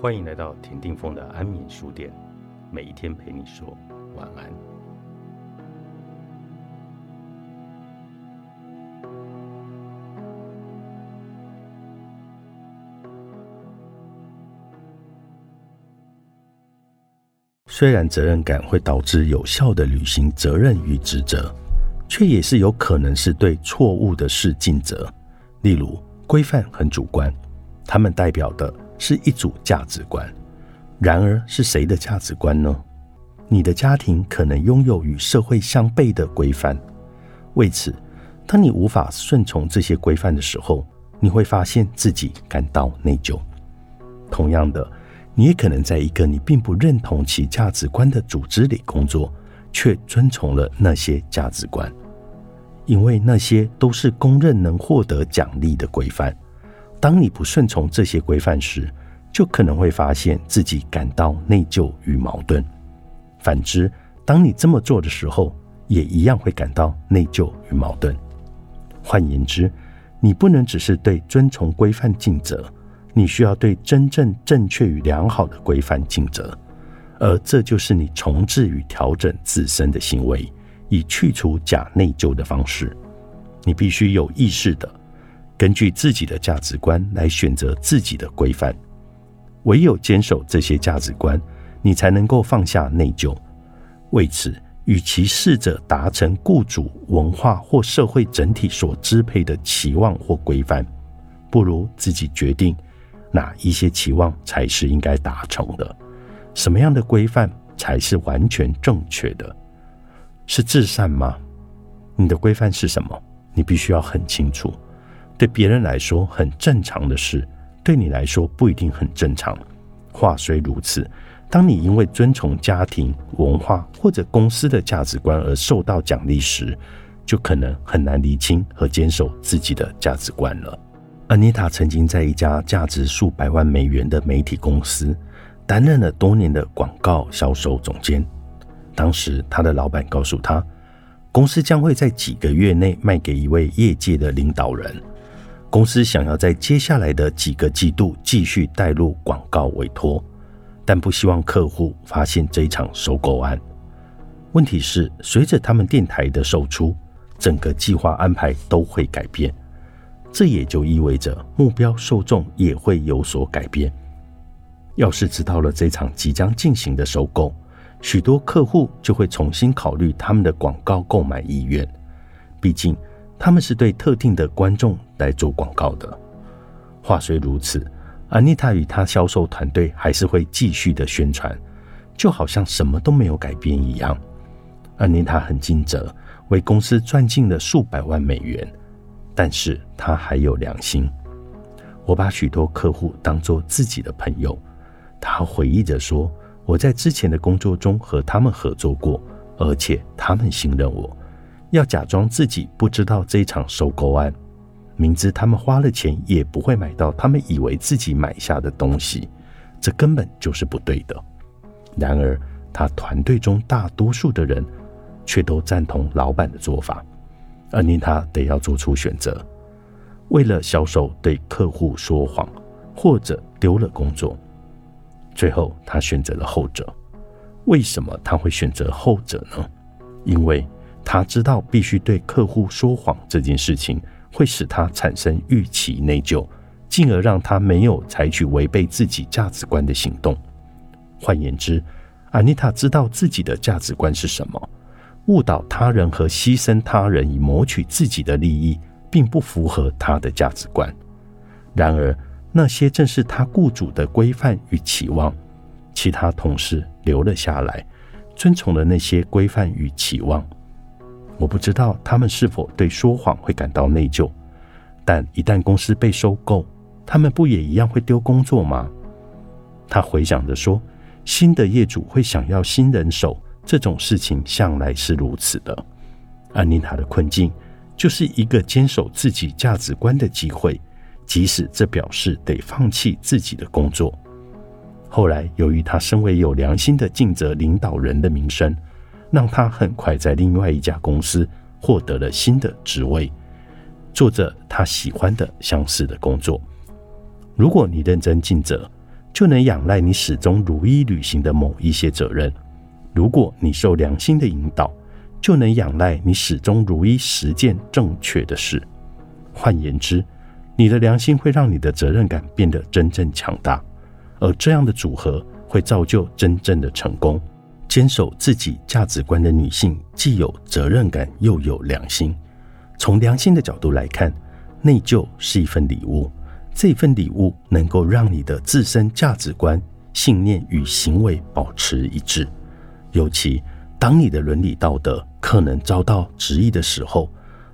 欢迎来到田定峰的安眠书店，每一天陪你说晚安。虽然责任感会导致有效的履行责任与职责，却也是有可能是对错误的事尽责。例如，规范很主观，他们代表的。是一组价值观，然而是谁的价值观呢？你的家庭可能拥有与社会相悖的规范，为此，当你无法顺从这些规范的时候，你会发现自己感到内疚。同样的，你也可能在一个你并不认同其价值观的组织里工作，却遵从了那些价值观，因为那些都是公认能获得奖励的规范。当你不顺从这些规范时，就可能会发现自己感到内疚与矛盾。反之，当你这么做的时候，也一样会感到内疚与矛盾。换言之，你不能只是对遵从规范尽责，你需要对真正正确与良好的规范尽责。而这就是你重置与调整自身的行为，以去除假内疚的方式。你必须有意识的。根据自己的价值观来选择自己的规范，唯有坚守这些价值观，你才能够放下内疚。为此，与其试着达成雇主、文化或社会整体所支配的期望或规范，不如自己决定哪一些期望才是应该达成的，什么样的规范才是完全正确的。是至善吗？你的规范是什么？你必须要很清楚。对别人来说很正常的事，对你来说不一定很正常。话虽如此，当你因为遵从家庭文化或者公司的价值观而受到奖励时，就可能很难厘清和坚守自己的价值观了。安妮塔曾经在一家价值数百万美元的媒体公司担任了多年的广告销售总监。当时，他的老板告诉他，公司将会在几个月内卖给一位业界的领导人。公司想要在接下来的几个季度继续带入广告委托，但不希望客户发现这一场收购案。问题是，随着他们电台的售出，整个计划安排都会改变。这也就意味着目标受众也会有所改变。要是知道了这场即将进行的收购，许多客户就会重新考虑他们的广告购买意愿。毕竟。他们是对特定的观众来做广告的。话虽如此，安妮塔与她销售团队还是会继续的宣传，就好像什么都没有改变一样。安妮塔很尽责，为公司赚进了数百万美元，但是她还有良心。我把许多客户当作自己的朋友，她回忆着说：“我在之前的工作中和他们合作过，而且他们信任我。”要假装自己不知道这场收购案，明知他们花了钱也不会买到他们以为自己买下的东西，这根本就是不对的。然而，他团队中大多数的人却都赞同老板的做法，而令他得要做出选择：为了销售对客户说谎，或者丢了工作。最后，他选择了后者。为什么他会选择后者呢？因为。他知道必须对客户说谎这件事情会使他产生预期内疚，进而让他没有采取违背自己价值观的行动。换言之，安妮塔知道自己的价值观是什么，误导他人和牺牲他人以谋取自己的利益，并不符合他的价值观。然而，那些正是他雇主的规范与期望。其他同事留了下来，遵从了那些规范与期望。我不知道他们是否对说谎会感到内疚，但一旦公司被收购，他们不也一样会丢工作吗？他回想着说：“新的业主会想要新人手，这种事情向来是如此的。”安妮塔的困境就是一个坚守自己价值观的机会，即使这表示得放弃自己的工作。后来，由于他身为有良心的尽责领导人的名声。让他很快在另外一家公司获得了新的职位，做着他喜欢的相似的工作。如果你认真尽责，就能仰赖你始终如一履行的某一些责任；如果你受良心的引导，就能仰赖你始终如一实践正确的事。换言之，你的良心会让你的责任感变得真正强大，而这样的组合会造就真正的成功。坚守自己价值观的女性，既有责任感，又有良心。从良心的角度来看，内疚是一份礼物，这份礼物能够让你的自身价值观、信念与行为保持一致。尤其当你的伦理道德可能遭到质疑的时候，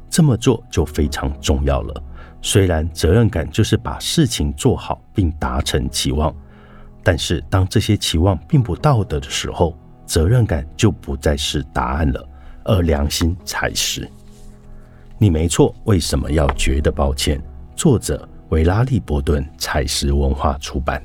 这么做就非常重要了。虽然责任感就是把事情做好并达成期望，但是当这些期望并不道德的时候，责任感就不再是答案了，而良心才是。你没错，为什么要觉得抱歉？作者维拉利·伯顿，采石文化出版。